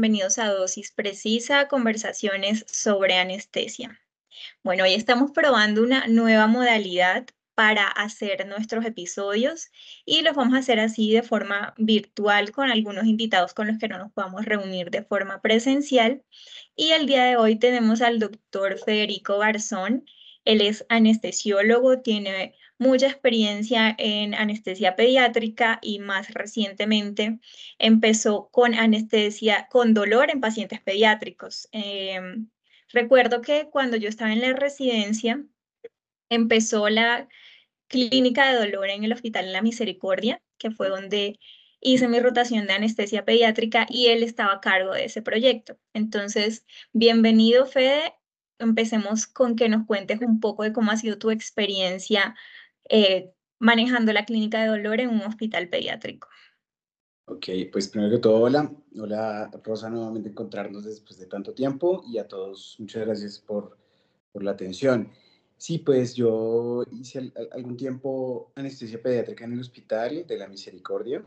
Bienvenidos a Dosis Precisa, conversaciones sobre anestesia. Bueno, hoy estamos probando una nueva modalidad para hacer nuestros episodios y los vamos a hacer así de forma virtual con algunos invitados con los que no nos podamos reunir de forma presencial. Y el día de hoy tenemos al doctor Federico Garzón. Él es anestesiólogo, tiene mucha experiencia en anestesia pediátrica y más recientemente empezó con anestesia con dolor en pacientes pediátricos. Em, recuerdo que cuando yo estaba en la residencia, empezó la clínica de dolor en el Hospital La Misericordia, que fue donde hice mi rotación de anestesia pediátrica y él estaba a cargo de ese proyecto. Entonces, bienvenido Fede. Empecemos con que nos cuentes un poco de cómo ha sido tu experiencia eh, manejando la clínica de dolor en un hospital pediátrico. Ok, pues primero que todo, hola. Hola, Rosa, nuevamente encontrarnos después de tanto tiempo y a todos muchas gracias por, por la atención. Sí, pues yo hice algún tiempo anestesia pediátrica en el hospital de la Misericordia,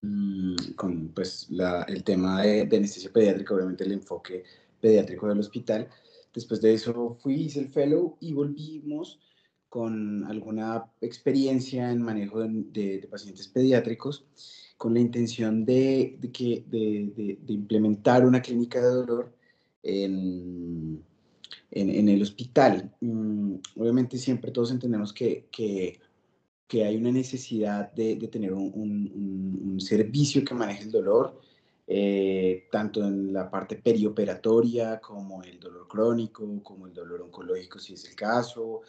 mm, con pues la, el tema de, de, anestesia pediátrica, obviamente el enfoque pediátrico del hospital. Después de eso fui, hice el fellow y volvimos con alguna experiencia en manejo de, pacientes pediátricos, con la intención de, que, de, implementar una clínica de dolor en, en, el hospital. Mm, obviamente siempre todos entendemos que, que, que hay una necesidad de, tener un, un, servicio que maneje el dolor, eh, tanto en la parte perioperatoria como el dolor crónico, como el dolor oncológico si es el caso,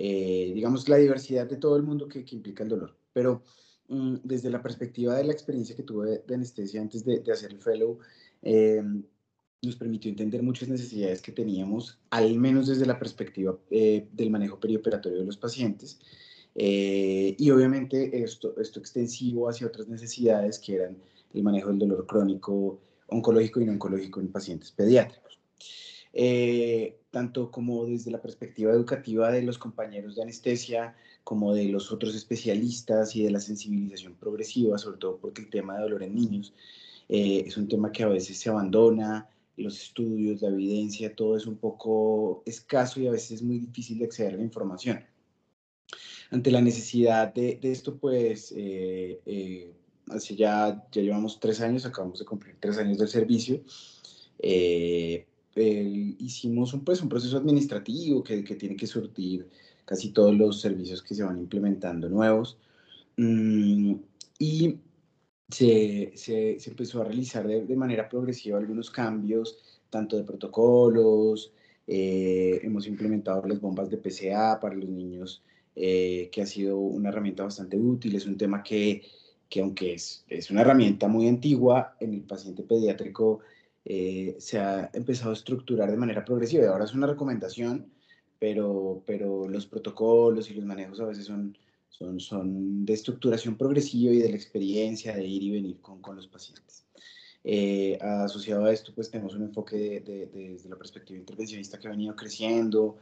eh, digamos, la diversidad de todo el mundo que, implica el dolor. Pero mm, desde la perspectiva de la experiencia que tuve de, anestesia antes de, hacer el fellow, eh, nos permitió entender muchas necesidades que teníamos, al menos desde la perspectiva eh, del manejo perioperatorio de los pacientes. y obviamente esto, esto extensivo hacia otras necesidades que eran el manejo del dolor crónico, oncológico y no oncológico en pacientes pediátricos. Eh, tanto como desde la perspectiva educativa de los compañeros de anestesia, como de los otros especialistas y de la sensibilización progresiva, sobre todo porque el tema de dolor en niños eh, es un tema que a veces se abandona, los estudios, la evidencia, todo es un poco escaso y a veces es muy difícil de acceder a la información. Ante la necesidad de, esto, pues, eh, eh, hace ya, ya llevamos tres años, acabamos de cumplir tres años del servicio, eh, hicimos un, pues, un proceso administrativo que, que, tiene que surtir casi todos los servicios que se van implementando nuevos. Mm, y se, se, se, empezó a realizar de, de, manera progresiva algunos cambios, tanto de protocolos, eh, hemos implementado las bombas de PCA para los niños, eh, que ha sido una herramienta bastante útil, es un tema que, que aunque es, es una herramienta muy antigua, en el paciente pediátrico eh, se ha empezado a estructurar de manera progresiva. Ahora es una recomendación, pero, pero los protocolos y los manejos a veces son, son, de estructuración progresiva y de la experiencia de ir y venir con, con los pacientes. Eh, asociado a esto, pues tenemos un enfoque desde la perspectiva intervencionista que ha venido creciendo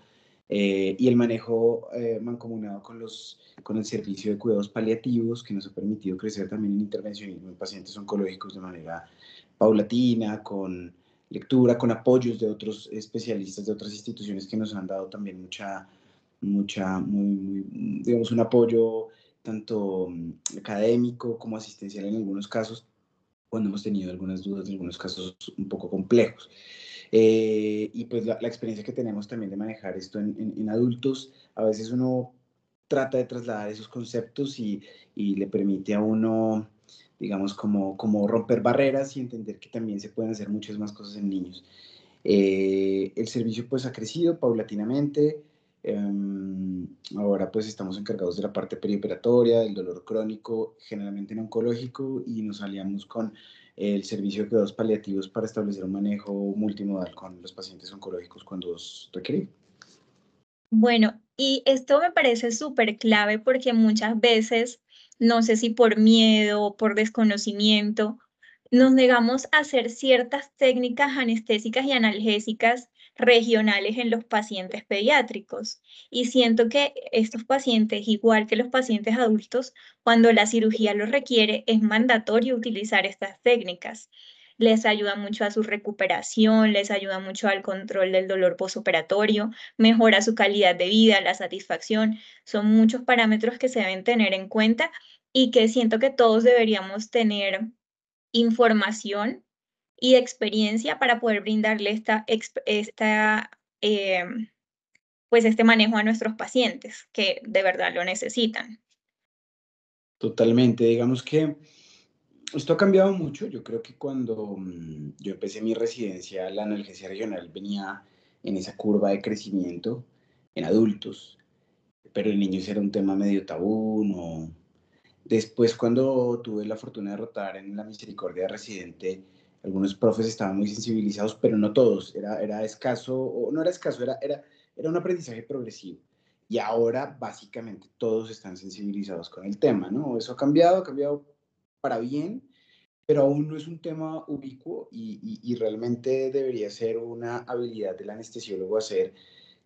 eh, y el manejo mancomunado con, los, con el servicio de cuidados paliativos que nos ha permitido crecer también en intervencionismo en pacientes oncológicos de manera paulatina, con lectura, con apoyos de otros especialistas de otras instituciones que nos han dado también mucha, mucha, muy, digamos, un apoyo tanto mm, académico como asistencial en algunos casos, cuando hemos tenido algunas dudas, en algunos casos un poco complejos. Eh, y pues la, experiencia que tenemos también de manejar esto en, en, adultos, a veces uno trata de trasladar esos conceptos y, y le permite a uno digamos, como, como romper barreras y entender que también se pueden hacer muchas más cosas en niños. Eh, el servicio pues ha crecido paulatinamente, em, ahora pues estamos encargados de la parte perioperatoria, del dolor crónico, generalmente en oncológico, y nos aliamos con el servicio de cuidados paliativos para establecer un manejo multimodal con los pacientes oncológicos cuando es requerido. Bueno, y esto me parece súper clave porque muchas veces no sé si por miedo o por desconocimiento, nos negamos a hacer ciertas técnicas anestésicas y analgésicas regionales en los pacientes pediátricos. Y siento que estos pacientes, igual que los pacientes adultos, cuando la cirugía lo requiere, es mandatorio utilizar estas técnicas. Les ayuda mucho a su recuperación, les ayuda mucho al control del dolor posoperatorio, mejora su calidad de vida, la satisfacción. Son muchos parámetros que se deben tener en cuenta y que siento que todos deberíamos tener información y experiencia para poder brindarle esta, esta em, pues este manejo a nuestros pacientes que de verdad lo necesitan. Totalmente, digamos que esto ha cambiado mucho. Yo creo que cuando mm, yo empecé mi residencia, la analgesia regional venía en esa curva de crecimiento en adultos, pero en niños era un tema medio tabú, no. Después, cuando tuve la fortuna de rotar en la misericordia residente, algunos profes estaban muy sensibilizados, pero no todos. Era, era escaso, o no era escaso, era, era, era un aprendizaje progresivo. Y ahora, básicamente, todos están sensibilizados con el tema, ¿no? Eso ha cambiado, ha cambiado para bien, pero aún no es un tema ubicuo y, realmente debería ser una habilidad del anestesiólogo hacer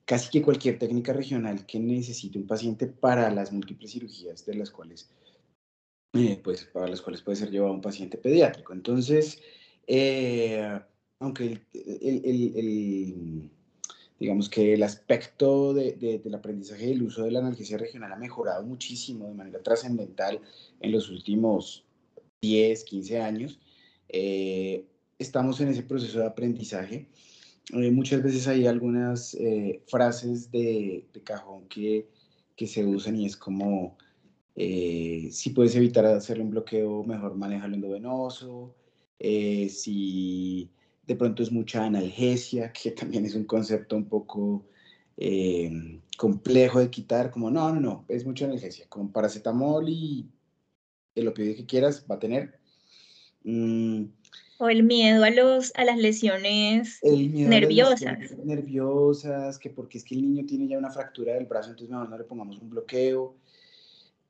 casi que cualquier técnica regional que necesite un paciente para las múltiples cirugías de las cuales, eh, pues, para las cuales puede ser llevado un paciente pediátrico. Entonces, eh, aunque el, digamos que el aspecto de, del aprendizaje y el uso de la analgesia regional ha mejorado muchísimo de manera trascendental en los últimos 10, 15 años. Eh, estamos en ese proceso de aprendizaje. Eh, muchas veces hay algunas eh, frases de, de, cajón que, que se usan y es como, si puedes evitar hacerle un bloqueo, mejor manejarlo endovenoso. si de pronto es mucha analgesia, que también es un concepto un poco complejo de quitar, como no, no, no, es mucha analgesia, como paracetamol y el opioide que quieras va a tener. Mm. o el miedo a, los, a las lesiones nerviosas. nerviosas, que porque es que el niño tiene ya una fractura del brazo, entonces mejor no le pongamos un bloqueo.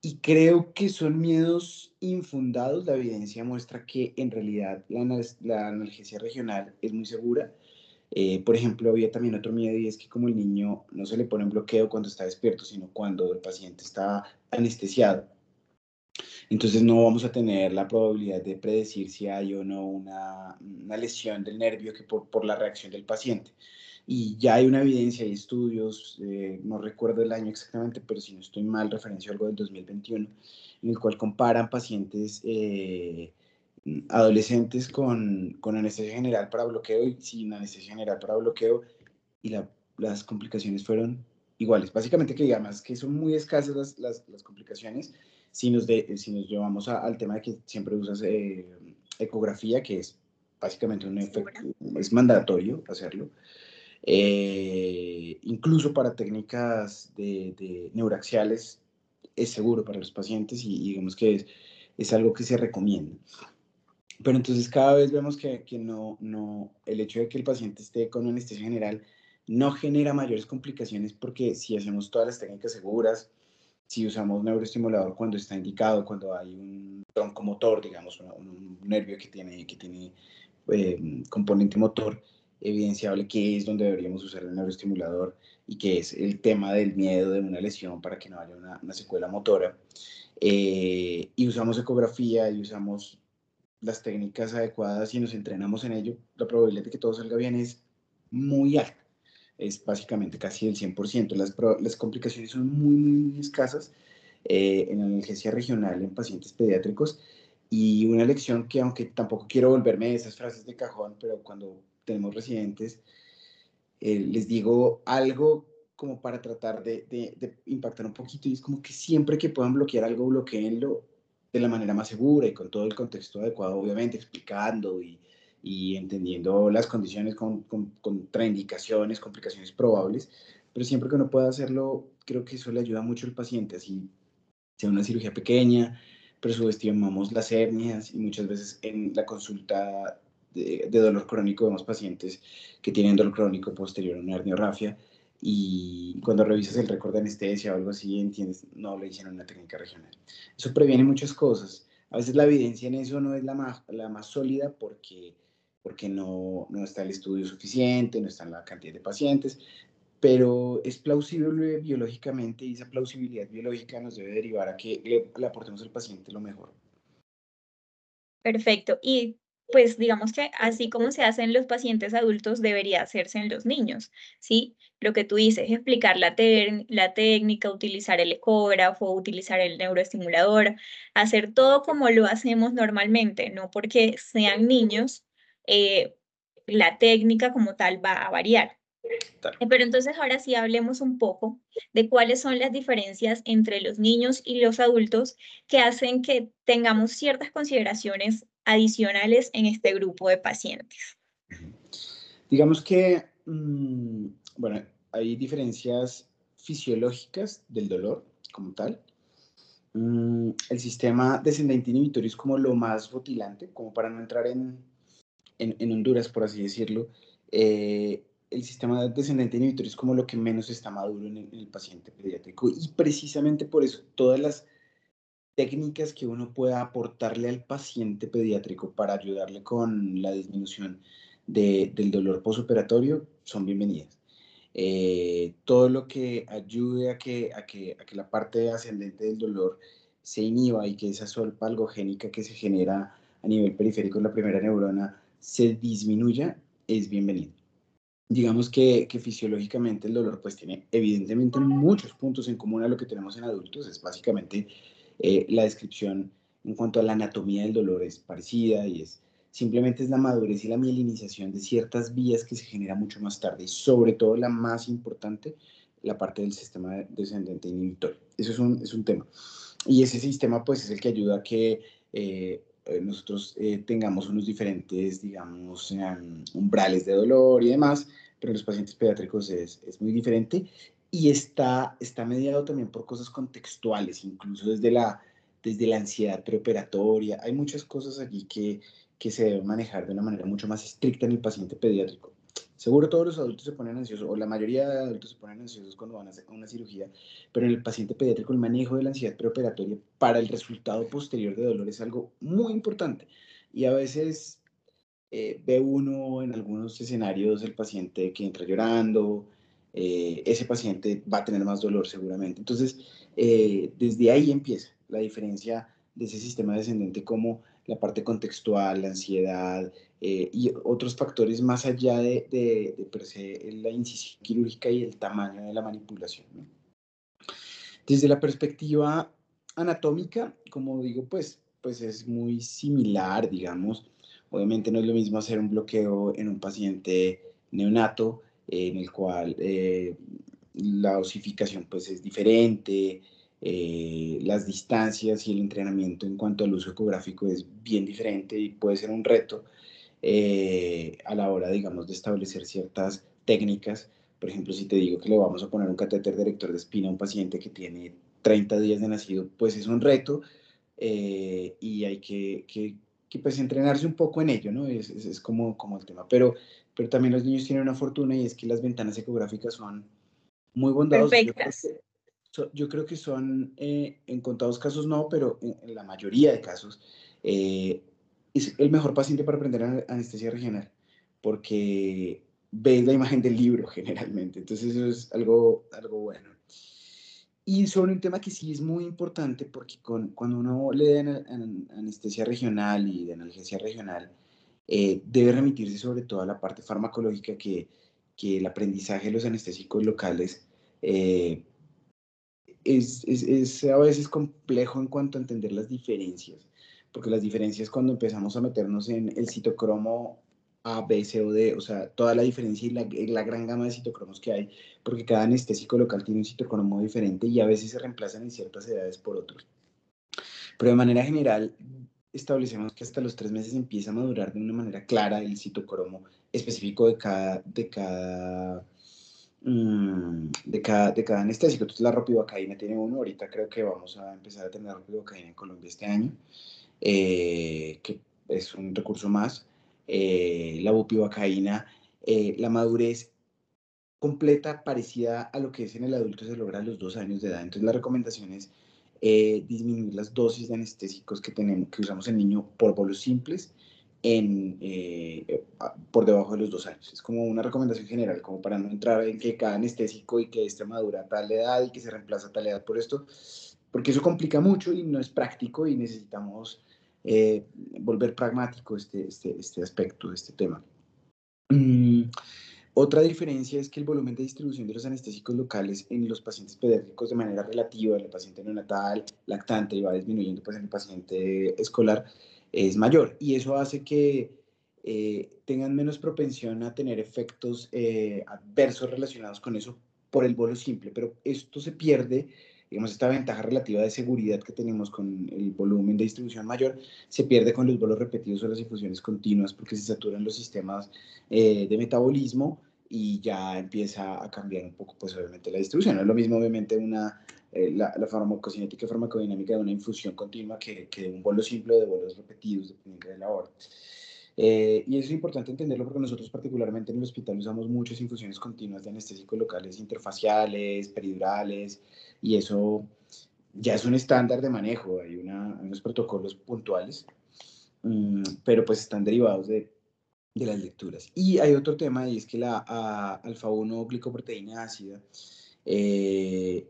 Y creo que son miedos infundados. La evidencia muestra que en realidad la, la analgesia regional es muy segura. Eh, por ejemplo, había también otro miedo y es que como el niño no se le pone un bloqueo cuando está despierto, sino cuando el paciente está anestesiado. Entonces no vamos a tener la probabilidad de predecir si hay o no una, una lesión del nervio que por, por, la reacción del paciente. Y ya hay una evidencia, hay estudios, eh, no recuerdo el año exactamente, pero si no estoy mal, referencia algo del 2021, en el cual comparan pacientes eh, adolescentes con, con, anestesia general para bloqueo y sin anestesia general para bloqueo, y la, las complicaciones fueron iguales. Básicamente que digamos que son muy escasas las, las, las complicaciones, si nos, de, si nos llevamos al tema de que siempre usas eh, ecografía, que es básicamente un efecto, es mandatorio hacerlo, eh, incluso para técnicas de, de, neuraxiales es seguro para los pacientes y, digamos que es, es, algo que se recomienda. Pero entonces cada vez vemos que, que, no, no, el hecho de que el paciente esté con anestesia general no genera mayores complicaciones porque si hacemos todas las técnicas seguras, si usamos neuroestimulador cuando está indicado, cuando hay un tronco motor, digamos, un, nervio que tiene, que tiene eh, componente motor, evidenciable que es donde deberíamos usar el neuroestimulador y que es el tema del miedo de una lesión para que no haya una, secuela motora. Eh, y usamos ecografía y usamos las técnicas adecuadas y nos entrenamos en ello, la probabilidad de que todo salga bien es muy alta es básicamente casi el 100%. Las, las complicaciones son muy, muy, escasas eh, en analgesia regional en pacientes pediátricos y una lección que aunque tampoco quiero volverme de esas frases de cajón, pero cuando tenemos residentes, eh, les digo algo como para tratar de, de, de, impactar un poquito y es como que siempre que puedan bloquear algo, bloqueenlo de la manera más segura y con todo el contexto adecuado, obviamente explicando y, y entendiendo las condiciones con, con, contraindicaciones, complicaciones probables, pero siempre que uno pueda hacerlo, creo que eso le ayuda mucho al paciente, así sea una cirugía pequeña, pero subestimamos las hernias y muchas veces en la consulta de, de, dolor crónico vemos pacientes que tienen dolor crónico posterior a una herniorrafia y cuando revisas el récord de anestesia o algo así, entiendes, no le hicieron una técnica regional. Eso previene muchas cosas. A veces la evidencia en eso no es la más, la más sólida porque porque no, no está el estudio suficiente, no está la cantidad de pacientes, pero es plausible biológicamente y esa plausibilidad biológica nos debe derivar a que le, aportemos al paciente lo mejor. Perfecto. Y pues digamos que así como se hace en los pacientes adultos, debería hacerse en los niños, ¿sí? Lo que tú dices, explicar la, la técnica, utilizar el ecógrafo, utilizar el neuroestimulador, hacer todo como lo hacemos normalmente, no porque sean niños, eh, la técnica como tal va a variar. Eh, pero entonces ahora sí hablemos un poco de cuáles son las diferencias entre los niños y los adultos que hacen que tengamos ciertas consideraciones adicionales en este grupo de pacientes. Digamos que, mm, bueno, hay diferencias fisiológicas del dolor como tal. Mm, el sistema descendente inhibitorio es como lo más rutilante, como para no entrar en, en, Honduras, por así decirlo. Eh, el sistema descendente inhibitorio es como lo que menos está maduro en el, paciente pediátrico y precisamente por eso todas las técnicas que uno pueda aportarle al paciente pediátrico para ayudarle con la disminución del dolor posoperatorio son bienvenidas. Eh, todo lo que ayude a que, a, que, a que la parte ascendente del dolor se inhiba y que esa solpa algogénica que se genera a nivel periférico en la primera neurona se disminuya, es bienvenido digamos que, que, fisiológicamente el dolor pues tiene evidentemente muchos puntos en común a lo que tenemos en adultos. Es básicamente eh, la descripción en cuanto a la anatomía del dolor es parecida y es simplemente es la madurez y la mielinización de ciertas vías que se genera mucho más tarde y sobre todo la más importante, la parte del sistema descendente inhibitorio. Eso es un, es un tema. Y ese sistema pues es el que ayuda a que eh, nosotros eh, tengamos unos diferentes, digamos, em, umbrales de dolor y demás, pero en los pacientes pediátricos es, es, muy diferente y está, está mediado también por cosas contextuales, incluso desde la, desde la ansiedad preoperatoria. Hay muchas cosas allí que, que se deben manejar de una manera mucho más estricta en el paciente pediátrico. Seguro todos los adultos se ponen ansiosos, o la mayoría de adultos se ponen ansiosos cuando van a hacer una cirugía, pero en el paciente pediátrico el manejo de la ansiedad preoperatoria para el resultado posterior de dolor es algo muy importante. Y a veces eh, ve uno en algunos escenarios el paciente que entra llorando, eh, ese paciente va a tener más dolor seguramente. Entonces, eh, desde ahí empieza la diferencia de ese sistema descendente como la parte contextual, la ansiedad eh, y otros factores más allá de, de, la incisión quirúrgica y el tamaño de la manipulación. Desde la perspectiva anatómica, como digo, pues, pues es muy similar, digamos. Obviamente no es lo mismo hacer un bloqueo en un paciente neonato, en el cual eh, la osificación pues es diferente, eh, las distancias y el entrenamiento en cuanto al uso ecográfico es bien diferente y puede ser un reto eh, a la hora, digamos, de establecer ciertas técnicas. Por ejemplo, si te digo que le vamos a poner un catéter director de espina a un paciente que tiene 30 días de nacido, pues es un reto eh, y hay que, que, que, pues entrenarse un poco en ello, ¿no? Es, es, es, como, como el tema. Pero, pero también los niños tienen una fortuna y es que las ventanas ecográficas son muy bondadosas. Perfectas yo creo que son, eh, en contados casos no, pero en, la mayoría de casos, eh, es el mejor paciente para aprender anestesia regional, porque ves la imagen del libro generalmente, entonces eso es algo, algo bueno. Y sobre un tema que sí es muy importante, porque con, cuando uno le da anestesia regional y de analgesia regional, eh, debe remitirse sobre todo a la parte farmacológica que, que el aprendizaje de los anestésicos locales es, a veces complejo en cuanto a entender las diferencias, porque las diferencias cuando empezamos a meternos en el citocromo A, B, C o D, o sea, toda la diferencia y la, gran gama de citocromos que hay, porque cada anestésico local tiene un citocromo diferente y a veces se reemplazan en ciertas edades por otros. Pero de manera general, establecemos que hasta los tres meses empieza a madurar de una manera clara el citocromo específico de cada, de, cada, de cada anestésico. Entonces la ropivacaína tiene uno, ahorita creo que vamos a empezar a tener ropivacaína en Colombia este año, eh, que es un recurso más. Eh, la bupivacaína, eh, la madurez completa parecida a lo que es en el adulto se logra a los dos años de edad. Entonces la recomendación es disminuir las dosis de anestésicos que, tenemos, que usamos en niño por bolos simples en, eh, por debajo de los dos años. Es como una recomendación general, como para no entrar en que cada anestésico y que este madura tal edad y que se reemplaza tal edad por esto, porque eso complica mucho y no es práctico y necesitamos eh, volver pragmático este, este, este aspecto este tema. Mm, otra diferencia es que el volumen de distribución de los anestésicos locales en los pacientes pediátricos de manera relativa, en el paciente neonatal, lactante, y va disminuyendo pues, en el paciente escolar, es mayor. Y eso hace que eh, tengan menos propensión a tener efectos eh, adversos relacionados con eso por el bolo simple. Pero esto se pierde digamos, esta ventaja relativa de seguridad que tenemos con el volumen de distribución mayor, se pierde con los bolos repetidos o las infusiones continuas porque se saturan los sistemas eh, de metabolismo y ya empieza a cambiar un poco, pues obviamente la distribución. No es lo mismo, obviamente, una, eh, la, la, farmacocinética y farmacodinámica de una infusión continua que, que de un bolo simple o de bolos repetidos, dependiendo de la hora. Eh, y eso es importante entenderlo porque nosotros particularmente en el hospital usamos muchas infusiones continuas de anestésicos locales interfaciales, peridurales, y eso ya es un estándar de manejo, hay, una, unos protocolos puntuales, mm, pero pues están derivados de, de, las lecturas. Y hay otro tema y es que la alfa-1 glicoproteína ácida eh,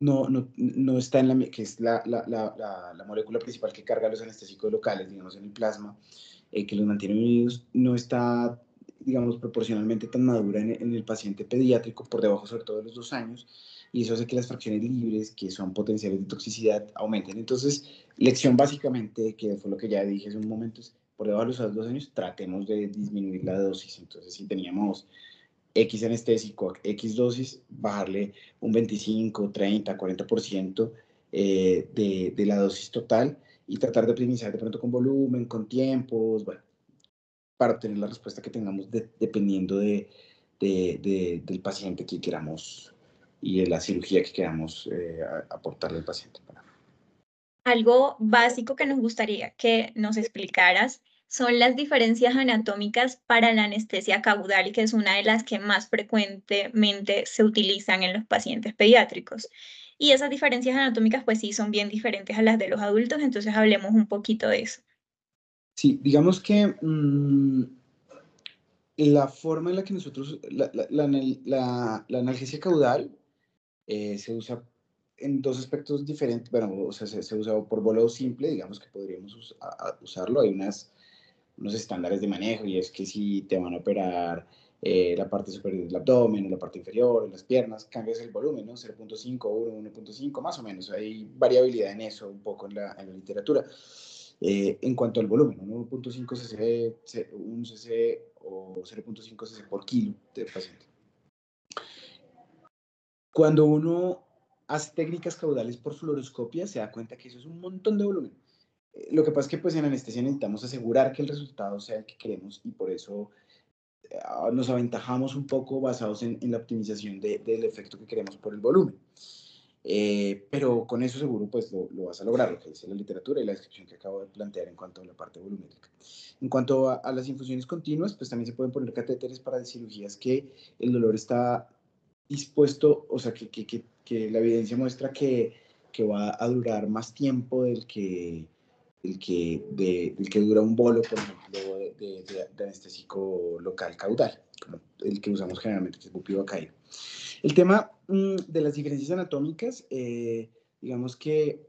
no, no, no, está en la, que es la, la, la, la, molécula principal que carga los anestésicos locales, digamos, en el plasma, eh, que los mantiene unidos, no está, digamos, proporcionalmente tan madura en, en, el paciente pediátrico, por debajo sobre todo de los dos años, y eso hace que las fracciones libres, que son potenciales de toxicidad, aumenten. Entonces, lección básicamente, que fue lo que ya dije hace un momento, es por debajo de los dos años, tratemos de disminuir la dosis. Entonces, si teníamos X anestésico, X dosis, bajarle un 25, 30, 40% eh, de, de la dosis total y tratar de optimizar de pronto con volumen, con tiempos, bueno, para obtener la respuesta que tengamos dependiendo de, de, del paciente que queramos y de la cirugía que queramos eh, aportarle al paciente. Algo básico que nos gustaría que nos explicaras son las diferencias anatómicas para la anestesia caudal, que es una de las que más frecuentemente se utilizan en los pacientes pediátricos. Y esas diferencias anatómicas, pues sí, son bien diferentes a las de los adultos, entonces hablemos un poquito de eso. Sí, digamos que mmm, la forma en la que nosotros, la, la, la, analgesia caudal eh, se usa en dos aspectos diferentes, bueno, o sea, se, se usa por volado simple, digamos que podríamos us, a usarlo, hay unas, unos estándares de manejo y es que si te van a operar eh, la parte superior del abdomen, la parte inferior, las piernas, cambias el volumen, ¿no? 0.5, 1, 1.5, más o menos. Hay variabilidad en eso un poco en la, en la literatura. Eh, en cuanto al volumen, 1.5 cc, 1 cc o 0.5 cc por kilo de paciente. Cuando uno hace técnicas caudales por fluoroscopia, se da cuenta que eso es un montón de volumen. Eh, lo que pasa es que pues en anestesia necesitamos asegurar que el resultado sea el que queremos y por eso Ah, nos aventajamos un poco basados en, en la optimización de, del efecto que queremos por el volumen. Eh, pero con eso seguro pues lo, lo, vas a lograr, lo que dice la literatura y la descripción que acabo de plantear en cuanto a la parte volumétrica. En cuanto a, a las infusiones continuas, pues también se pueden poner catéteres para cirugías que el dolor está dispuesto, o sea, que, que, que, que la evidencia muestra que va a durar más tiempo del que, el que, de, el que dura un bolo, por ejemplo, de, de, de, anestésico local caudal, como el que usamos generalmente, que es bupivacaína. El tema mmm, de las diferencias anatómicas, eh, digamos que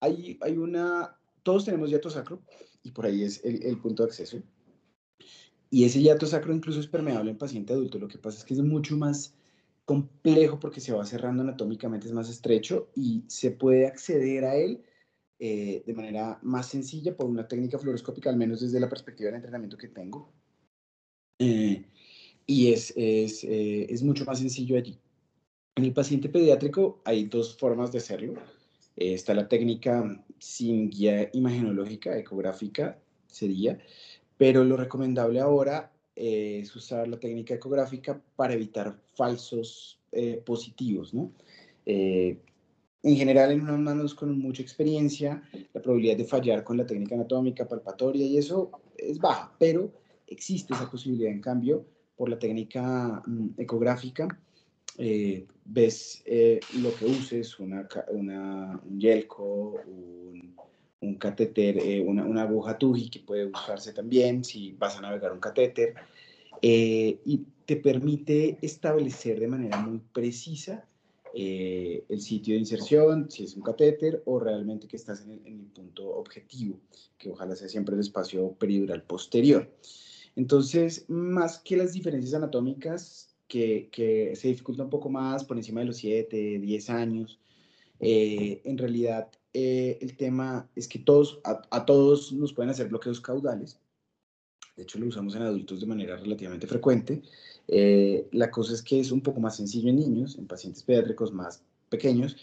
hay, hay una, todos tenemos hiato sacro, y por ahí es el, el punto de acceso, y ese hiato sacro incluso es permeable en paciente adulto, lo que pasa es que es mucho más complejo porque se va cerrando anatómicamente, es más estrecho, y se puede acceder a él eh, de manera más sencilla por una técnica fluoroscópica, al menos desde la perspectiva del entrenamiento que tengo. Eh, y es, es, eh, es, mucho más sencillo allí. En el paciente pediátrico hay dos formas de hacerlo. Eh, está la técnica sin guía imagenológica, ecográfica sería, pero lo recomendable ahora es usar la técnica ecográfica para evitar falsos eh, positivos, ¿no? Eh, en general, en unas manos con mucha experiencia, la probabilidad de fallar con la técnica anatómica, palpatoria y eso es baja, pero existe esa posibilidad. En cambio, por la técnica mm, ecográfica, eh, ves eh, lo que uses, una, una, un yelco, un, un catéter, eh, una, una, aguja TUGI que puede usarse también si vas a navegar un catéter, eh, y te permite establecer de manera muy precisa eh, el sitio de inserción, si es un catéter o realmente que estás en el, punto objetivo, que ojalá sea siempre el espacio peridural posterior. Entonces, más que las diferencias anatómicas, que, se dificulta un poco más por encima de los 7, 10 años, eh, en realidad eh, el tema es que todos, a, todos nos pueden hacer bloqueos caudales. De hecho, lo usamos en adultos de manera relativamente frecuente. Eh, la cosa es que es un poco más sencillo en niños, en pacientes pediátricos más pequeños,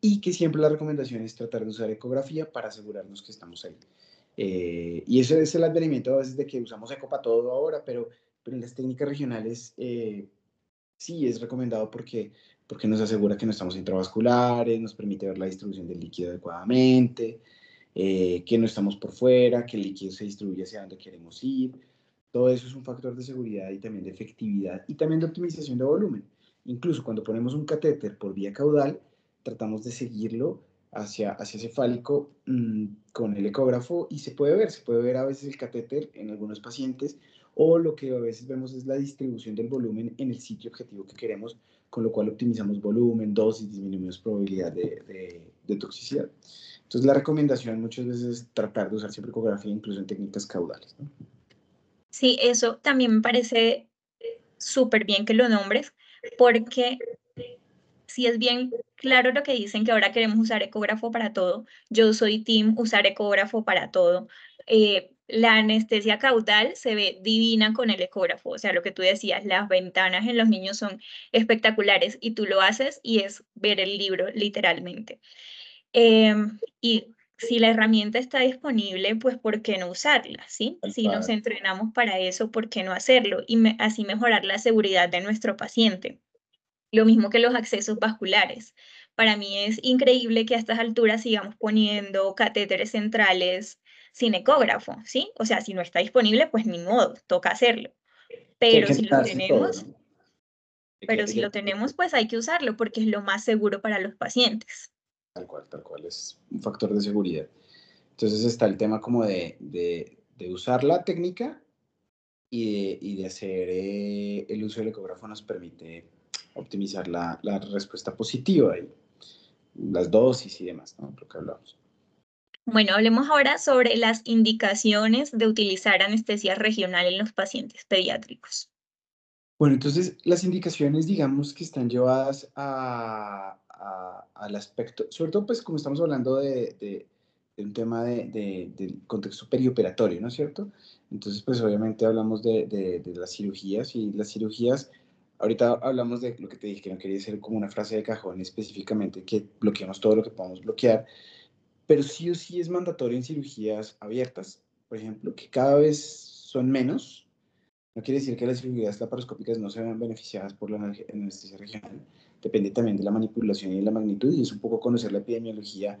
y que siempre la recomendación es tratar de usar ecografía para asegurarnos que estamos ahí. Eh, y eso es el advenimiento a veces de que usamos eco para todo ahora, pero, pero en las técnicas regionales eh, sí es recomendado porque, porque nos asegura que no estamos intravasculares, nos permite ver la distribución del líquido adecuadamente, eh, que no estamos por fuera, que el líquido se distribuye hacia donde queremos ir. Todo eso es un factor de seguridad y también de efectividad y también de optimización de volumen. Incluso cuando ponemos un catéter por vía caudal, tratamos de seguirlo hacia, hacia cefálico mmm, con el ecógrafo y se puede ver, se puede ver a veces el catéter en algunos pacientes o lo que a veces vemos es la distribución del volumen en el sitio objetivo que queremos, con lo cual optimizamos volumen, dosis, disminuimos probabilidad de toxicidad. Entonces la recomendación muchas veces es tratar de usar siempre ecografía incluso en técnicas caudales. Sí, eso también me parece súper bien que lo nombres, porque si es bien claro lo que dicen que ahora queremos usar ecógrafo para todo. Yo soy team usar ecógrafo para todo. Eh, la anestesia caudal se ve divina con el ecógrafo, o sea, lo que tú decías, las ventanas en los niños son espectaculares y tú lo haces y es ver el libro literalmente. Eh, y si la herramienta está disponible, pues ¿por qué no usarla? ¿sí? Si nos entrenamos para eso, ¿por qué no hacerlo? Y me, así mejorar la seguridad de nuestro paciente. Lo mismo que los accesos vasculares. Para mí es increíble que a estas alturas sigamos poniendo catéteres centrales sin ecógrafo, ¿sí? O sea, si no está disponible, pues ni modo, toca hacerlo. Pero si lo tenemos, todo, ¿no? pero si lo tenemos, pues hay que usarlo porque es lo más seguro para los pacientes. Tal cual, tal cual, es un factor de seguridad. Entonces está el tema como de, de, de usar la técnica y de, y de hacer eh, el uso del ecógrafo nos permite optimizar la, la, respuesta positiva y las dosis y demás, ¿no? Lo que hablamos. Bueno, hablemos ahora sobre las indicaciones de utilizar anestesia regional en los pacientes pediátricos. Bueno, entonces las indicaciones, digamos, que están llevadas a, a, al aspecto, sobre todo pues como estamos hablando de, de, de un tema de, del contexto perioperatorio, ¿no es cierto? Entonces pues obviamente hablamos de, las cirugías y las cirugías, ahorita hablamos de lo que te dije, que no quería ser como una frase de cajón específicamente, que bloqueamos todo lo que podamos bloquear, pero sí o sí es mandatorio en cirugías abiertas, por ejemplo, que cada vez son menos, no quiere decir que las cirugías laparoscópicas no se vean beneficiadas por la anestesia regional, depende también de la manipulación y de la magnitud, y es un poco conocer la epidemiología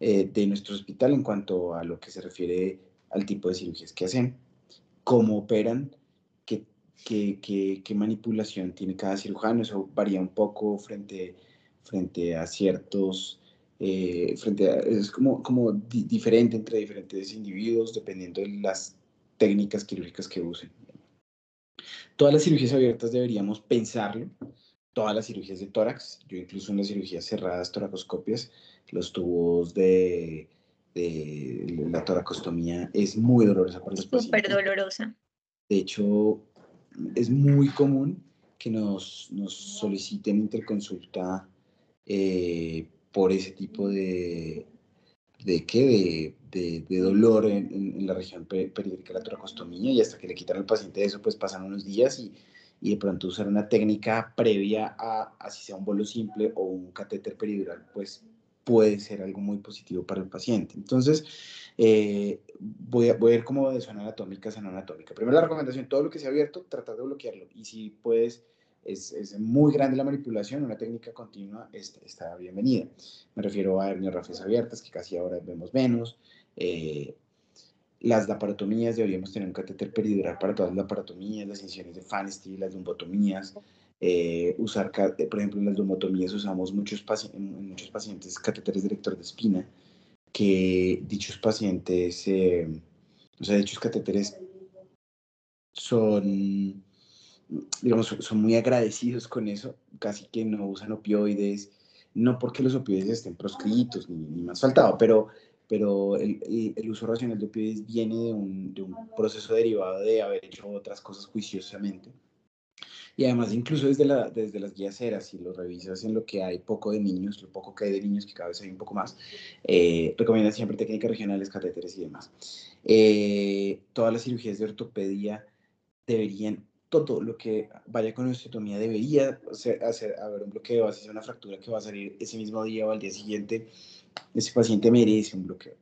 eh, de nuestro hospital en cuanto a lo que se refiere al tipo de cirugías que hacen, cómo operan, qué, qué, qué, manipulación tiene cada cirujano, eso varía un poco frente, frente a ciertos... Eh, frente a, es como, como di diferente entre diferentes individuos dependiendo de las técnicas quirúrgicas que usen. Todas las cirugías abiertas deberíamos pensarlo, todas las cirugías de tórax, yo incluso en las cirugías cerradas, toracoscopias, los tubos de, de la toracostomía es muy dolorosa para los pacientes. Súper dolorosa. De hecho, es muy común que nos, nos soliciten interconsulta eh, por ese tipo de, de qué, de, de, de dolor en, la región periférica de la toracostomía y hasta que le quitan al paciente eso, pues pasan unos días y y de pronto usar una técnica previa a, así sea un bolo simple o un catéter peridural, pues puede ser algo muy positivo para el paciente. Entonces, eh, voy, a, voy a ir como de zona anatómica a anatómica. Primero la recomendación, todo lo que sea abierto, tratar de bloquearlo. Y si puedes, es, es muy grande la manipulación, una técnica continua está, bienvenida. Me refiero a herniorrafes abiertas, que casi ahora vemos menos, eh, las laparotomías, deberíamos tener un catéter peridural para todas las laparotomías, las incisiones de Fanny, las lumbotomías, eh, usar, eh, por ejemplo, en las lumbotomías usamos muchos en muchos pacientes catéteres director de espina, que dichos pacientes, eh, o sea, dichos catéteres son digamos, son muy agradecidos con eso, casi que no usan opioides, no porque los opioides estén proscritos ni, ni más faltado, pero, pero el, el, uso racional de opioides viene de un, de un proceso derivado de haber hecho otras cosas juiciosamente. Y además, incluso desde, la, desde las guías eras, si lo revisas en lo que hay poco de niños, lo poco que hay de niños, que cada vez hay un poco más, eh, recomiendan siempre técnicas regionales, catéteres y demás. Eh, todas las cirugías de ortopedia deberían, todo lo que vaya con osteotomía debería hacer, hacer haber un bloqueo, así sea una fractura que va a salir ese mismo día o al día siguiente, ese paciente merece un bloqueo.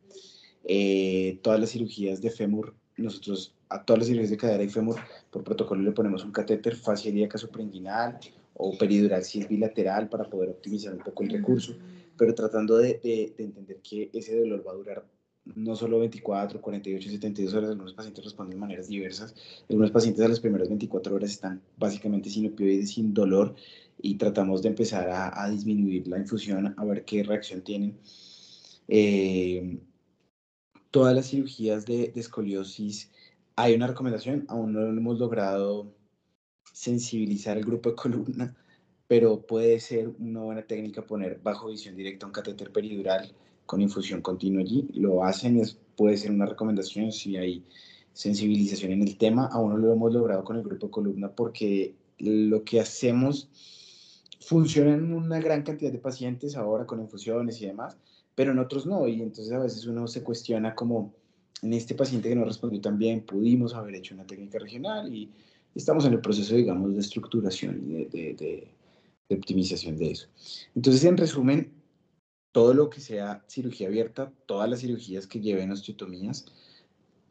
Eh, todas las cirugías de fémur, nosotros a todas las cirugías de cadera y fémur, por protocolo le ponemos un catéter facial y suprainguinal o peridural si es bilateral para poder optimizar un poco el recurso, pero tratando de, de, de entender que ese dolor va a durar no solo 24, 48, 72 horas, algunos pacientes responden de maneras diversas. Algunos pacientes a las primeras 24 horas están básicamente sin opioides, sin dolor, y tratamos de empezar a, disminuir la infusión, a ver qué reacción tienen. Eh, todas las cirugías de, de, escoliosis, hay una recomendación, aún no hemos logrado sensibilizar el grupo de columna, pero puede ser una buena técnica poner bajo visión directa un catéter peridural con infusión continua allí. Lo hacen, es, puede ser una recomendación si hay sensibilización en el tema. Aún no lo hemos logrado con el grupo de columna porque lo que hacemos funciona en una gran cantidad de pacientes ahora con infusiones y demás, pero en otros no. Y entonces a veces uno se cuestiona como en este paciente que no respondió tan bien, pudimos haber hecho una técnica regional y estamos en el proceso, digamos, de estructuración y de, optimización de eso. Entonces, en resumen, todo lo que sea cirugía abierta, todas las cirugías que lleven osteotomías,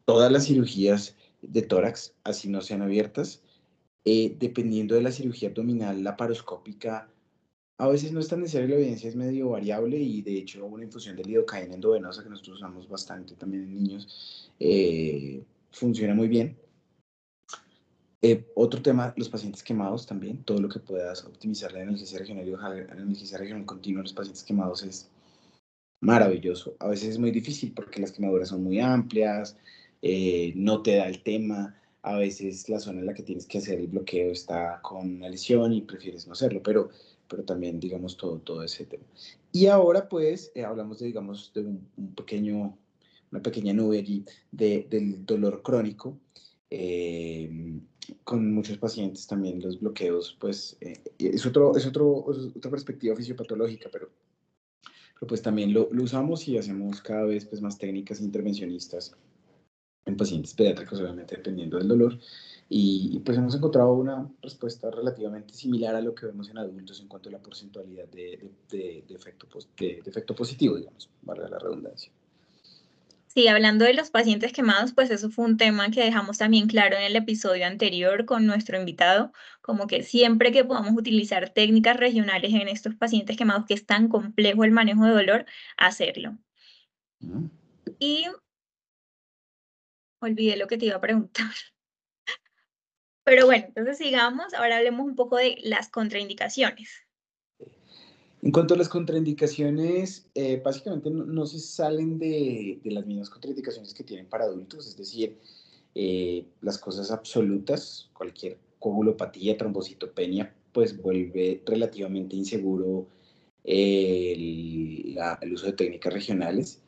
todas las cirugías de tórax, así no sean abiertas, eh, dependiendo de la cirugía abdominal laparoscópica, a veces no es tan necesario, la evidencia es medio variable y de hecho una infusión de lidocaína endovenosa que nosotros usamos bastante también en niños eh, funciona muy bien. Eh, otro tema, los pacientes quemados también, todo lo que puedas optimizar la analgesia regional y la analgesia regional continua en los pacientes quemados es maravilloso. A veces es muy difícil porque las quemaduras son muy amplias, eh, no te da el tema, a veces la zona en la que tienes que hacer el bloqueo está con una lesión y prefieres no hacerlo, pero, pero también digamos todo, todo ese tema. Y ahora pues eh, hablamos de digamos de un, un, pequeño, una pequeña nube allí de, del dolor crónico. Eh, con muchos pacientes también los bloqueos, pues eh, es, otro, es, otro, es otra perspectiva fisiopatológica, pero, pero pues también lo, lo, usamos y hacemos cada vez pues, más técnicas intervencionistas en pacientes pediátricos, obviamente dependiendo del dolor. Y, pues hemos encontrado una respuesta relativamente similar a lo que vemos en adultos en cuanto a la porcentualidad de, de, de, de efecto, efecto positivo, digamos, valga la redundancia. Sí, hablando de los pacientes quemados, pues eso fue un tema que dejamos también claro en el episodio anterior con nuestro invitado, como que siempre que podamos utilizar técnicas regionales en estos pacientes quemados, que es tan complejo el manejo de dolor, hacerlo. Mm. Y olvidé lo que te iba a preguntar. Pero bueno, entonces sigamos, ahora hablemos un poco de las contraindicaciones. En cuanto a las contraindicaciones, eh, básicamente no, se salen de, las mismas contraindicaciones que tienen para adultos, es decir, eh, las cosas absolutas, cualquier coagulopatía, trombocitopenia, pues vuelve relativamente inseguro el, uso de técnicas regionales.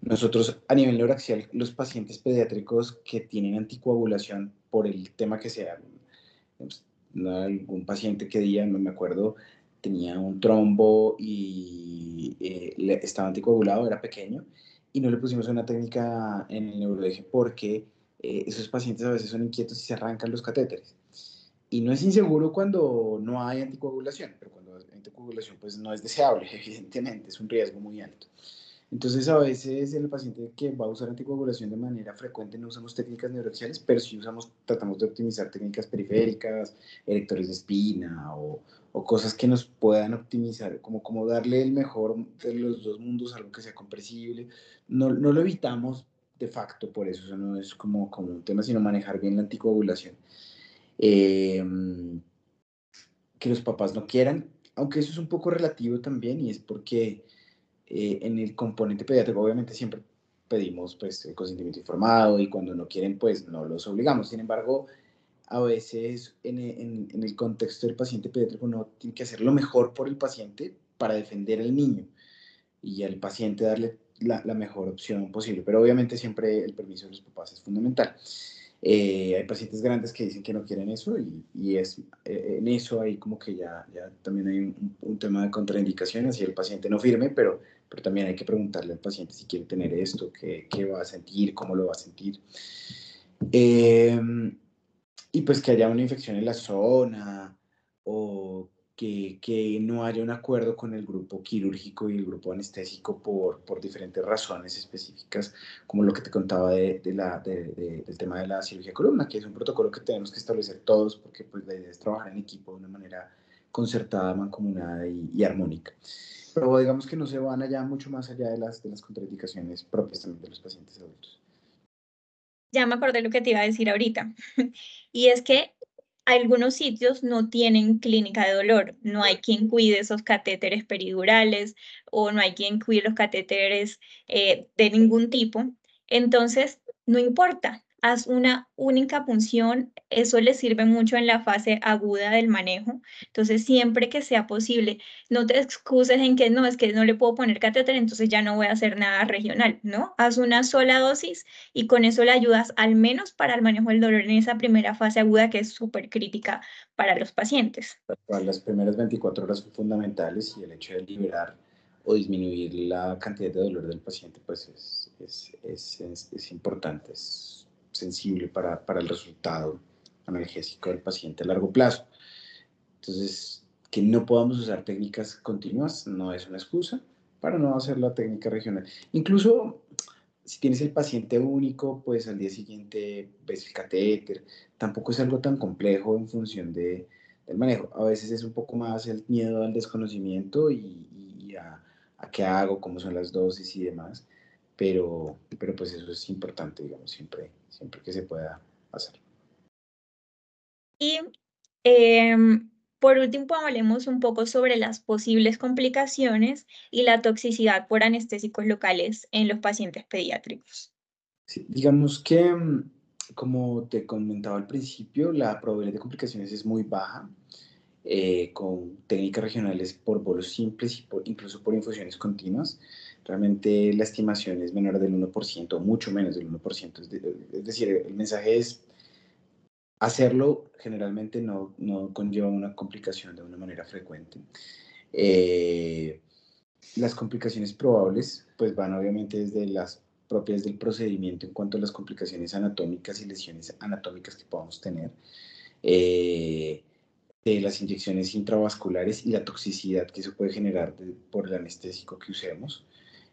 Nosotros a nivel neuraxial, los pacientes pediátricos que tienen anticoagulación por el tema que sea, algún paciente que día, no me acuerdo, tenía un trombo y eh, estaba anticoagulado, era pequeño, y no le pusimos una técnica en el neuroeje porque eh, esos pacientes a veces son inquietos y se arrancan los catéteres. Y no es inseguro cuando no hay anticoagulación, pero cuando hay anticoagulación pues no es deseable, evidentemente, es un riesgo muy alto. Entonces, a veces el paciente que va a usar anticoagulación de manera frecuente no usamos técnicas neuroaxiales, pero sí usamos, tratamos de optimizar técnicas periféricas, electores de espina o, o, cosas que nos puedan optimizar, como, como darle el mejor de los dos mundos, algo que sea compresible. No, no lo evitamos de facto, por eso, eso no es como, como un tema, sino manejar bien la anticoagulación. Eh, que los papás no quieran, aunque eso es un poco relativo también, y es porque eh, en el componente pediátrico, obviamente siempre pedimos pues, el consentimiento informado y cuando no quieren, pues no los obligamos. Sin embargo, a veces en, en, el contexto del paciente pediátrico uno tiene que hacer lo mejor por el paciente para defender al niño y al paciente darle la, la mejor opción posible. Pero obviamente siempre el permiso de los papás es fundamental. Eh, hay pacientes grandes que dicen que no quieren eso y, y es, eh, en eso hay como que ya, ya también hay un, un, tema de contraindicaciones y el paciente no firme, pero, pero también hay que preguntarle al paciente si quiere tener esto, qué, qué va a sentir, cómo lo va a sentir. Eh, y pues que haya una infección en la zona o que, que, no haya un acuerdo con el grupo quirúrgico y el grupo anestésico por, por diferentes razones específicas, como lo que te contaba de, de la, de, del tema de la cirugía columna, que es un protocolo que tenemos que establecer todos porque pues, la idea es trabajar en equipo de una manera concertada, mancomunada y, y armónica. Pero digamos que no se van allá mucho más allá de las, contraindicaciones propias también de los pacientes adultos. Ya me acordé lo que te iba a decir ahorita, y es que algunos sitios no tienen clínica de dolor, no hay quien cuide esos catéteres peridurales o no hay quien cuide los catéteres eh, de ningún tipo. Entonces, no importa, haz una única punción, eso le sirve mucho en la fase aguda del manejo. Entonces, siempre que sea posible, no te excuses en que no, es que no le puedo poner catéter, entonces ya no voy a hacer nada regional, ¿no? Haz una sola dosis y con eso le ayudas al menos para el manejo del dolor en esa primera fase aguda que es súper crítica para los pacientes. Las primeras 24 horas son fundamentales y el hecho de liberar o disminuir la cantidad de dolor del paciente, pues es, es, es, es, es importante, es sensible para, para el resultado analgésico del paciente a largo plazo. Entonces, que no podamos usar técnicas continuas no es una excusa para no hacer la técnica regional. Incluso si tienes el paciente único, pues al día siguiente ves el catéter. Tampoco es algo tan complejo en función de, del manejo. A veces es un poco más el miedo al desconocimiento y, y a, a, qué hago, cómo son las dosis y demás pero, pero pues eso es importante, digamos, siempre, siempre que se pueda hacer. Y eh, por último, hablemos un poco sobre las posibles complicaciones y la toxicidad por anestésicos locales en los pacientes pediátricos. Sí, digamos que, mm, como te comentaba al principio, la probabilidad de complicaciones es muy baja. Eh, con técnicas regionales por bolos simples y por, incluso por infusiones continuas. Realmente la estimación es menor del 1%, mucho menos del 1%. Es, es decir, el mensaje es hacerlo generalmente no, no, conlleva una complicación de una manera frecuente. Eh, las complicaciones probables pues van obviamente desde las propias del procedimiento en cuanto a las complicaciones anatómicas y lesiones anatómicas que podamos tener. Eh, de las inyecciones intravasculares y la toxicidad que se puede generar por el anestésico que usemos,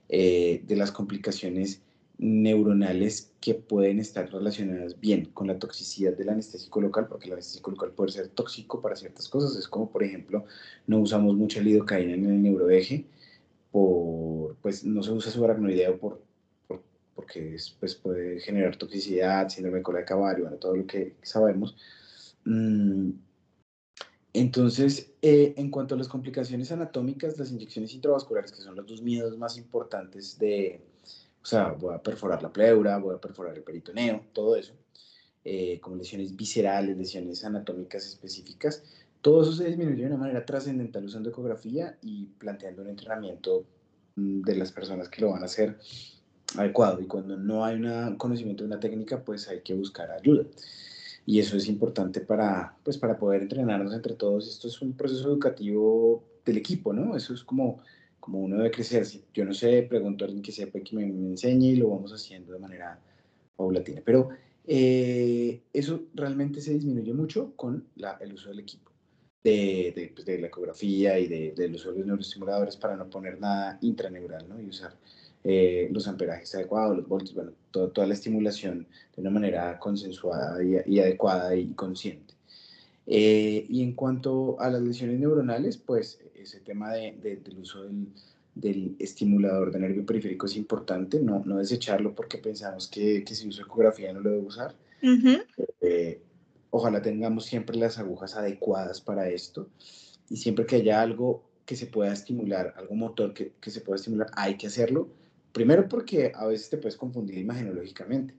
eh, de las complicaciones neuronales que pueden estar relacionadas bien con la toxicidad del anestésico local, porque el anestésico local puede ser tóxico para ciertas cosas, es como por ejemplo no usamos mucha lidocaína en el neuroeje, por, pues no se usa su aracnoideo por, por, porque pues puede generar toxicidad, síndrome de cola de caballo, bueno, todo lo que sabemos. Mm, entonces, eh, en cuanto a las complicaciones anatómicas, las inyecciones intravasculares, que son los dos miedos más importantes de, o sea, voy a perforar la pleura, voy a perforar el peritoneo, todo eso, eh, como lesiones viscerales, lesiones anatómicas específicas, todo eso se disminuye de una manera trascendental usando ecografía y planteando un entrenamiento mm, de las personas que lo van a hacer adecuado. Y cuando no hay un conocimiento de una técnica, pues hay que buscar ayuda y eso es importante para, pues, para poder entrenarnos entre todos. Esto es un proceso educativo del equipo, ¿no? Eso es como, como uno debe crecer. Si yo no sé, pregunto a alguien que sepa que me, enseñe y lo vamos haciendo de manera paulatina. Pero eh, eso realmente se disminuye mucho con la, el uso del equipo, de, de, pues, de la ecografía y de, del uso los neuroestimuladores para no poner nada intraneural, ¿no? Y usar eh, los amperajes adecuados, los voltios, bueno, toda la estimulación de una manera consensuada y, adecuada y consciente. Eh, y en cuanto a las lesiones neuronales, pues ese tema de, del uso del, del, estimulador de nervio periférico es importante, no, no desecharlo porque pensamos que, que si uso ecografía no lo debo usar. Eh, ojalá tengamos siempre las agujas adecuadas para esto y siempre que haya algo que se pueda estimular, algo motor que, que se pueda estimular, hay que hacerlo Primero porque a veces te puedes confundir imagenológicamente.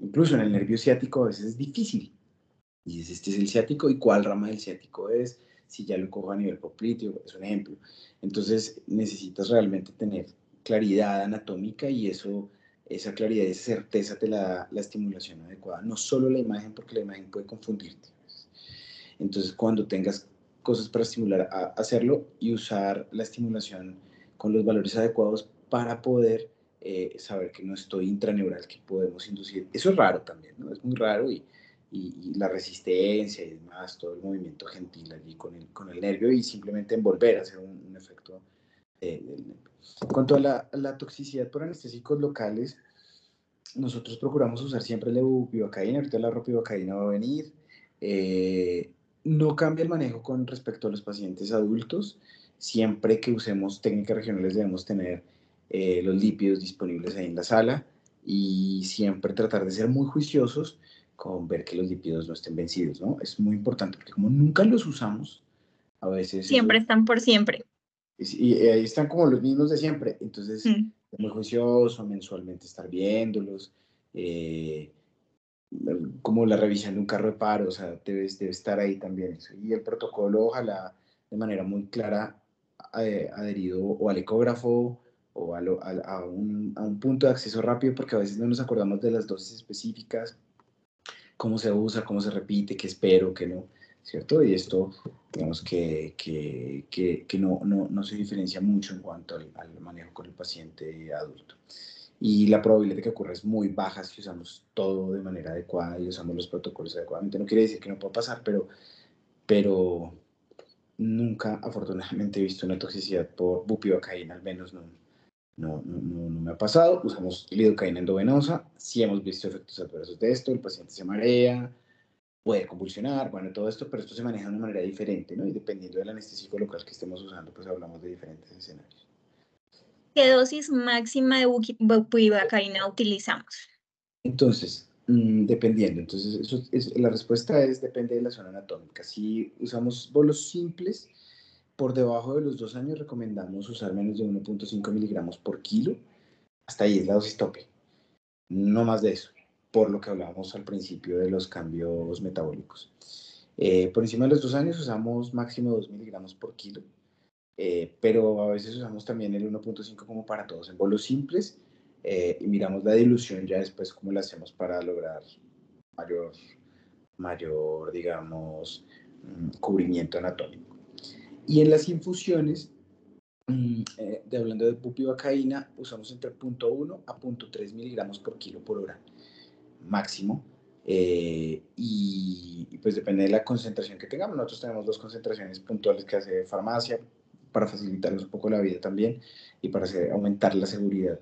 Incluso en el nervio ciático a veces es difícil Y dices, este es el ciático y cuál rama del ciático es, si ya lo cojo a nivel popliteo, es un ejemplo. Entonces necesitas realmente tener claridad anatómica y eso, esa claridad y certeza te la da la estimulación adecuada, no solo la imagen, porque la imagen puede confundirte. Entonces cuando tengas cosas para estimular, a hacerlo y usar la estimulación con los valores adecuados para poder eh, saber que no estoy intraneural, que podemos inducir. Eso es raro también, ¿no? Es muy raro y, y, la resistencia y demás, todo el movimiento gentil allí con el, con el nervio y simplemente envolver, hacer un, efecto del nervio. En cuanto a la, la, toxicidad por anestésicos locales, nosotros procuramos usar siempre la bupivacaína, ahorita la ropivacaína va a venir. Eh, no cambia el manejo con respecto a los pacientes adultos. Siempre que usemos técnicas regionales debemos tener eh, los lípidos disponibles ahí en la sala y siempre tratar de ser muy juiciosos con ver que los lípidos no estén vencidos, ¿no? Es muy importante porque como nunca los usamos, a veces... Siempre están por siempre. Y, ahí están como los mismos de siempre, entonces mm. es muy juicioso mensualmente estar viéndolos, eh, como la revisión de un carro de paro, o sea, debe, debe estar ahí también. Y el protocolo, ojalá de manera muy clara, eh, adherido o al ecógrafo o a, a, un, a, un, punto de acceso rápido, porque a veces no nos acordamos de las dosis específicas, cómo se usa, cómo se repite, qué espero, qué no, ¿cierto? Y esto, digamos que, que, que, que no, no, no, se diferencia mucho en cuanto al, al manejo con el paciente adulto y la probabilidad de que ocurra es muy baja si usamos todo de manera adecuada y usamos los protocolos adecuadamente. No quiere decir que no pueda pasar, pero, pero nunca afortunadamente he visto una toxicidad por bupivacaína, al menos no, no, no, no, me ha pasado. Usamos lidocaína endovenosa, sí hemos visto efectos adversos de esto, el paciente se marea, puede convulsionar, bueno, todo esto, pero esto se maneja de una manera diferente, ¿no? Y dependiendo del anestésico local que estemos usando, pues hablamos de diferentes escenarios. ¿Qué dosis máxima de bupivacaína utilizamos? Entonces, mm, dependiendo. Entonces, eso es, la respuesta es depende de la zona anatómica. Si usamos bolos simples, por debajo de los dos años recomendamos usar menos de 1.5 miligramos por kilo. Hasta ahí es la dosis tope. No más de eso, por lo que hablábamos al principio de los cambios metabólicos. Eh, por encima de los dos años usamos máximo 2 miligramos por kilo eh, pero a veces usamos también el 1.5 como para todos en bolos simples eh, y miramos la dilución ya después cómo la hacemos para lograr mayor, mayor digamos, mm, cubrimiento anatómico. Y en las infusiones, mm, eh, de hablando de bupivacaína, usamos entre 0.1 a 0.3 miligramos por kilo por hora máximo. y, y, pues depende de la concentración que tengamos. Nosotros tenemos dos concentraciones puntuales que hace farmacia, para facilitarnos un poco la vida también y para hacer, aumentar la seguridad.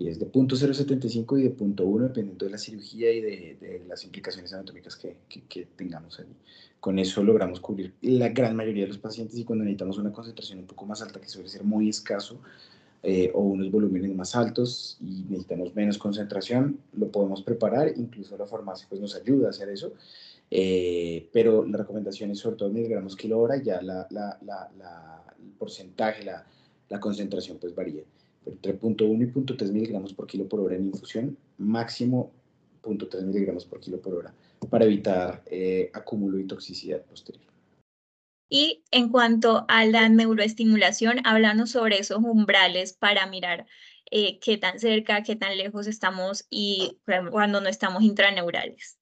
Y es de punto 0.75 y de punto 1 dependiendo de la cirugía y de, de las implicaciones anatómicas que, que, tengamos allí. Con eso logramos cubrir la gran mayoría de los pacientes y cuando necesitamos una concentración un poco más alta, que suele ser muy escaso, eh, o unos volúmenes más altos y necesitamos menos concentración, lo podemos preparar, incluso la farmacia pues, nos ayuda a hacer eso, eh, pero la recomendación es sobre todo miligramos kilo hora, ya la, la, la el porcentaje, la concentración pues varía. Entre 0.1 y 0.3 miligramos por kilo por hora en infusión, máximo 0.3 miligramos por kilo por hora, para evitar eh, acúmulo y toxicidad posterior. Y en cuanto a la neuroestimulación, hablamos sobre esos umbrales para mirar eh, qué tan cerca, qué tan lejos estamos y cuando no estamos intraneurales.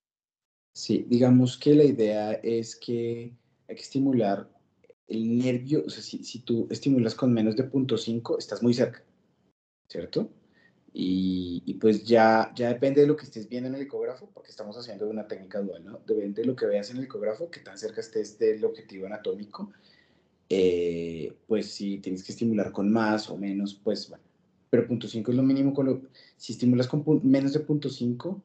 Sí, digamos que la idea es que hay que estimular el nervio, o sea, si, si tú estimulas con menos de 0.5, estás muy cerca, ¿cierto? Y, pues ya, ya depende de lo que estés viendo en el ecógrafo, porque estamos haciendo una técnica dual, ¿no? Depende de lo que veas en el ecógrafo, que tan cerca estés del objetivo anatómico, eh, pues si tienes que estimular con más o menos, pues bueno, pero 0.5 es lo mínimo, con lo, si estimulas con menos de 0.5,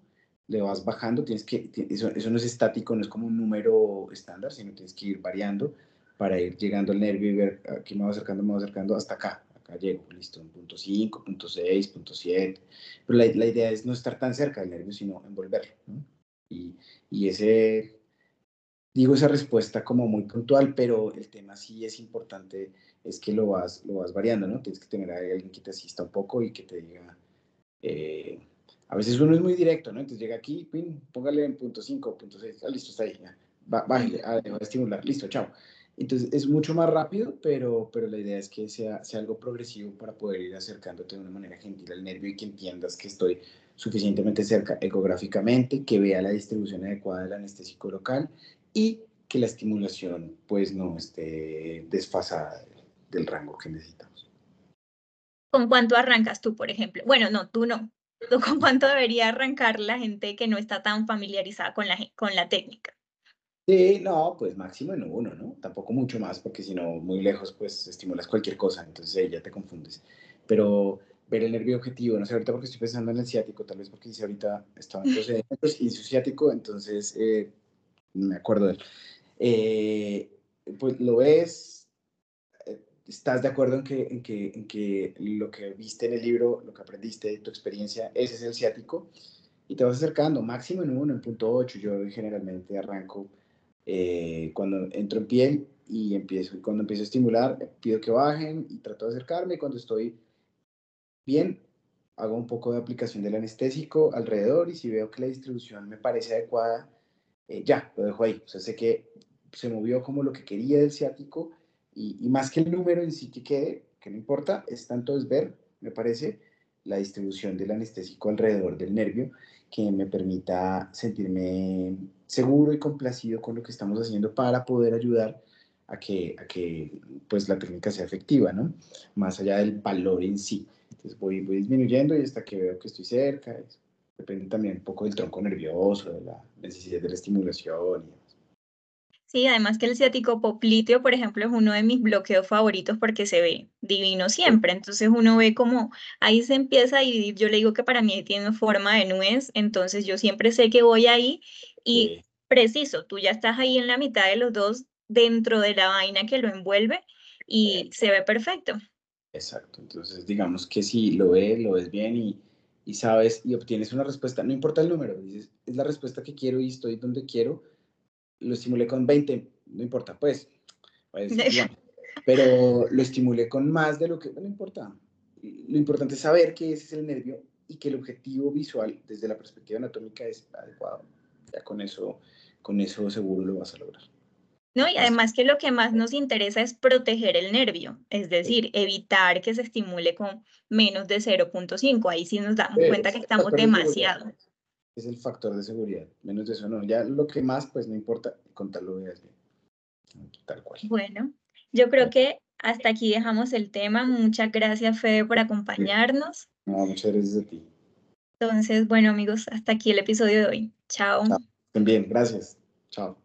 le vas bajando, tienes que, eso, no es estático, no es como un número estándar, sino tienes que ir variando, para ir llegando al nervio y ver aquí me va acercando, me va acercando hasta acá. Acá llego, listo, en punto 5, punto 6, punto 7. Pero la, la, idea es no estar tan cerca del nervio, sino envolverlo. ¿no? Y, y ese, digo esa respuesta como muy puntual, pero el tema sí es importante, es que lo vas, lo vas variando, ¿no? Tienes que tener a alguien que te asista un poco y que te diga, eh, a veces uno es muy directo, ¿no? Entonces llega aquí, pin, póngale en punto 5, punto 6, ah, listo, está ahí, ya bájale, ah, estimular, listo, chao. Entonces es mucho más rápido, pero, pero la idea es que sea, sea algo progresivo para poder ir acercándote de una manera gentil al nervio y que entiendas que estoy suficientemente cerca ecográficamente, que vea la distribución adecuada del anestésico local y que la estimulación pues no esté desfasada del rango que necesitamos. ¿Con cuánto arrancas tú, por ejemplo? Bueno, no, tú no. con cuánto debería arrancar la gente que no está tan familiarizada con la, con la técnica? Sí, no, pues máximo en uno, ¿no? Tampoco mucho más, porque si no, muy lejos, pues estimulas cualquier cosa, entonces ya te confundes. Pero ver el nervio objetivo, no sé ahorita porque estoy pensando en el ciático, tal vez porque dice ahorita estaba en procedimientos y su ciático, entonces eh, me acuerdo de él. Eh, pues lo ves, eh, estás de acuerdo en que, en, que, en que lo que viste en el libro, lo que aprendiste, tu experiencia, ese es el ciático, y te vas acercando, máximo en uno, en punto 8, yo generalmente arranco eh, cuando entro en piel y empiezo, cuando empiezo a estimular, pido que bajen y trato de acercarme. Cuando estoy bien, hago un poco de aplicación del anestésico alrededor y si veo que la distribución me parece adecuada, eh, ya, lo dejo ahí. O sea, sé que se movió como lo que quería del ciático y, y, más que el número en sí que quede, que no importa, es tanto es ver, me parece, la distribución del anestésico alrededor del nervio que me permita sentirme seguro y complacido con lo que estamos haciendo para poder ayudar a que, a que pues, la técnica sea efectiva, ¿no? Más allá del valor en sí. Entonces voy, voy disminuyendo y hasta que veo que estoy cerca. Depende también un poco del tronco nervioso, de la necesidad de la estimulación y Sí, además que el ciático popliteo, por ejemplo, es uno de mis bloqueos favoritos porque se ve divino siempre. Entonces uno ve como ahí se empieza a dividir. Yo le digo que para mí tiene forma de nuez, entonces yo siempre sé que voy ahí y preciso, tú ya estás ahí en la mitad de los dos dentro de la vaina que lo envuelve y se ve perfecto. Exacto, entonces digamos que si lo ves, lo ves bien y, y sabes y obtienes una respuesta, no importa el número, dices, es la respuesta que quiero y estoy donde quiero lo estimulé con 20, no importa, pues, pero lo estimulé con más de lo que, no importa. Lo importante es saber que ese es el nervio y que el objetivo visual desde la perspectiva anatómica es adecuado. Ya con eso, con eso seguro lo vas a lograr. No, y además que lo que más nos interesa es proteger el nervio, es decir, evitar que se estimule con menos de 0.5. Ahí sí nos damos cuenta que estamos demasiado es el factor de seguridad. Menos de eso no. Ya lo que más, pues no importa, contarlo veas bien. Tal cual. Bueno, yo creo que hasta aquí dejamos el tema. Muchas gracias, Fede, por acompañarnos. No, muchas gracias a ti. Entonces, bueno, amigos, hasta aquí el episodio de hoy. Chao. Chao. Bien, gracias. Chao.